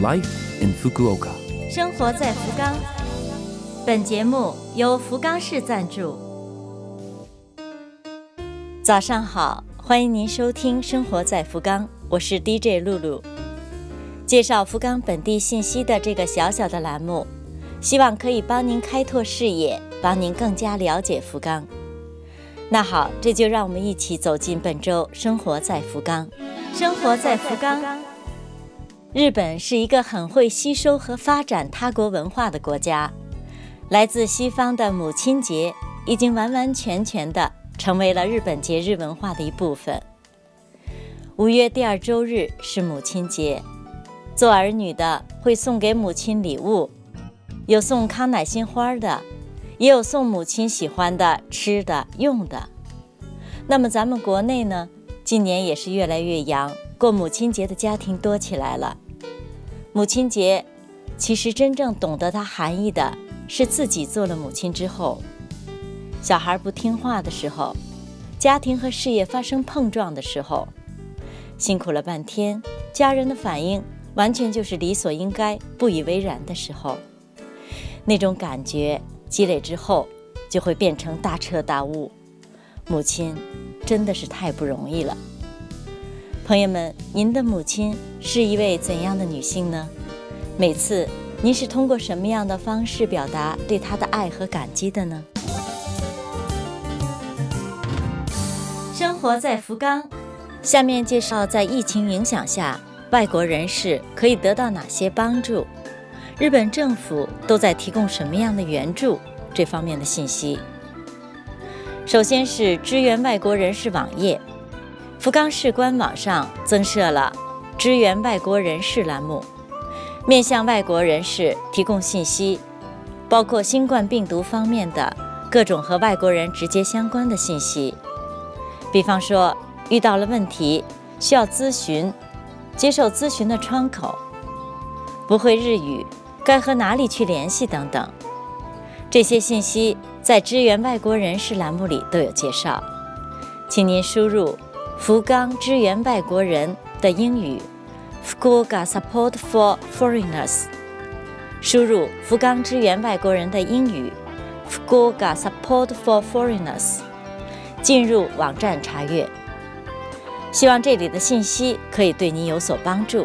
Life in Fukuoka。生活在福冈。本节目由福冈市赞助。早上好，欢迎您收听《生活在福冈》，我是 DJ 露露。介绍福冈本地信息的这个小小的栏目，希望可以帮您开拓视野，帮您更加了解福冈。那好，这就让我们一起走进本周《生活在福冈》。生活在福冈。日本是一个很会吸收和发展他国文化的国家。来自西方的母亲节已经完完全全的成为了日本节日文化的一部分。五月第二周日是母亲节，做儿女的会送给母亲礼物，有送康乃馨花的，也有送母亲喜欢的吃的用的。那么咱们国内呢，今年也是越来越洋，过母亲节的家庭多起来了。母亲节，其实真正懂得它含义的。是自己做了母亲之后，小孩不听话的时候，家庭和事业发生碰撞的时候，辛苦了半天，家人的反应完全就是理所应该、不以为然的时候，那种感觉积累之后，就会变成大彻大悟。母亲真的是太不容易了。朋友们，您的母亲是一位怎样的女性呢？每次。您是通过什么样的方式表达对她的爱和感激的呢？生活在福冈，下面介绍在疫情影响下，外国人士可以得到哪些帮助？日本政府都在提供什么样的援助？这方面的信息。首先是支援外国人士网页，福冈市官网上增设了支援外国人士栏目。面向外国人士提供信息，包括新冠病毒方面的各种和外国人直接相关的信息，比方说遇到了问题需要咨询，接受咨询的窗口，不会日语该和哪里去联系等等。这些信息在支援外国人士栏目里都有介绍，请您输入“福冈支援外国人”的英语。福冈 Support for Foreigners，输入福冈支援外国人的英语。福冈 Support for Foreigners，进入网站查阅。希望这里的信息可以对您有所帮助。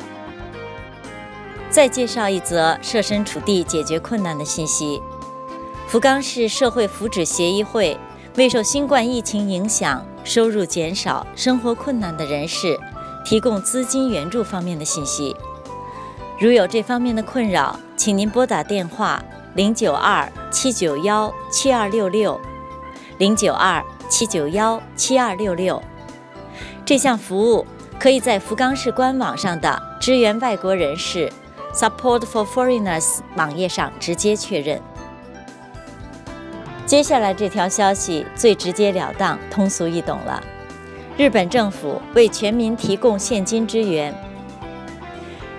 再介绍一则设身处地解决困难的信息：福冈市社会福祉协议会为受新冠疫情影响、收入减少、生活困难的人士。提供资金援助方面的信息，如有这方面的困扰，请您拨打电话零九二七九幺七二六六零九二七九幺七二六六。这项服务可以在福冈市官网上的支援外国人士 （Support for Foreigners） 网页上直接确认。接下来这条消息最直截了当、通俗易懂了。日本政府为全民提供现金支援。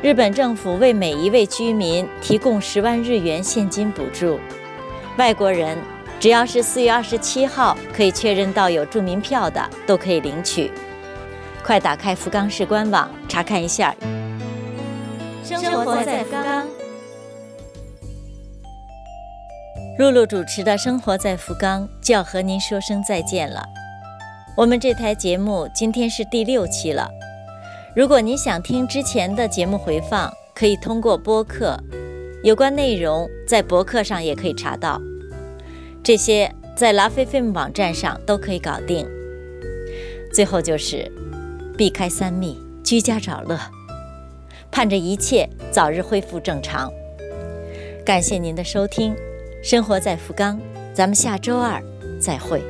日本政府为每一位居民提供十万日元现金补助。外国人只要是四月二十七号可以确认到有住民票的，都可以领取。快打开福冈市官网查看一下。生活在福冈。露露主持的《生活在福冈》就要和您说声再见了。我们这台节目今天是第六期了。如果您想听之前的节目回放，可以通过播客，有关内容在博客上也可以查到。这些在拉菲菲姆网站上都可以搞定。最后就是避开三密，居家找乐，盼着一切早日恢复正常。感谢您的收听，生活在福冈，咱们下周二再会。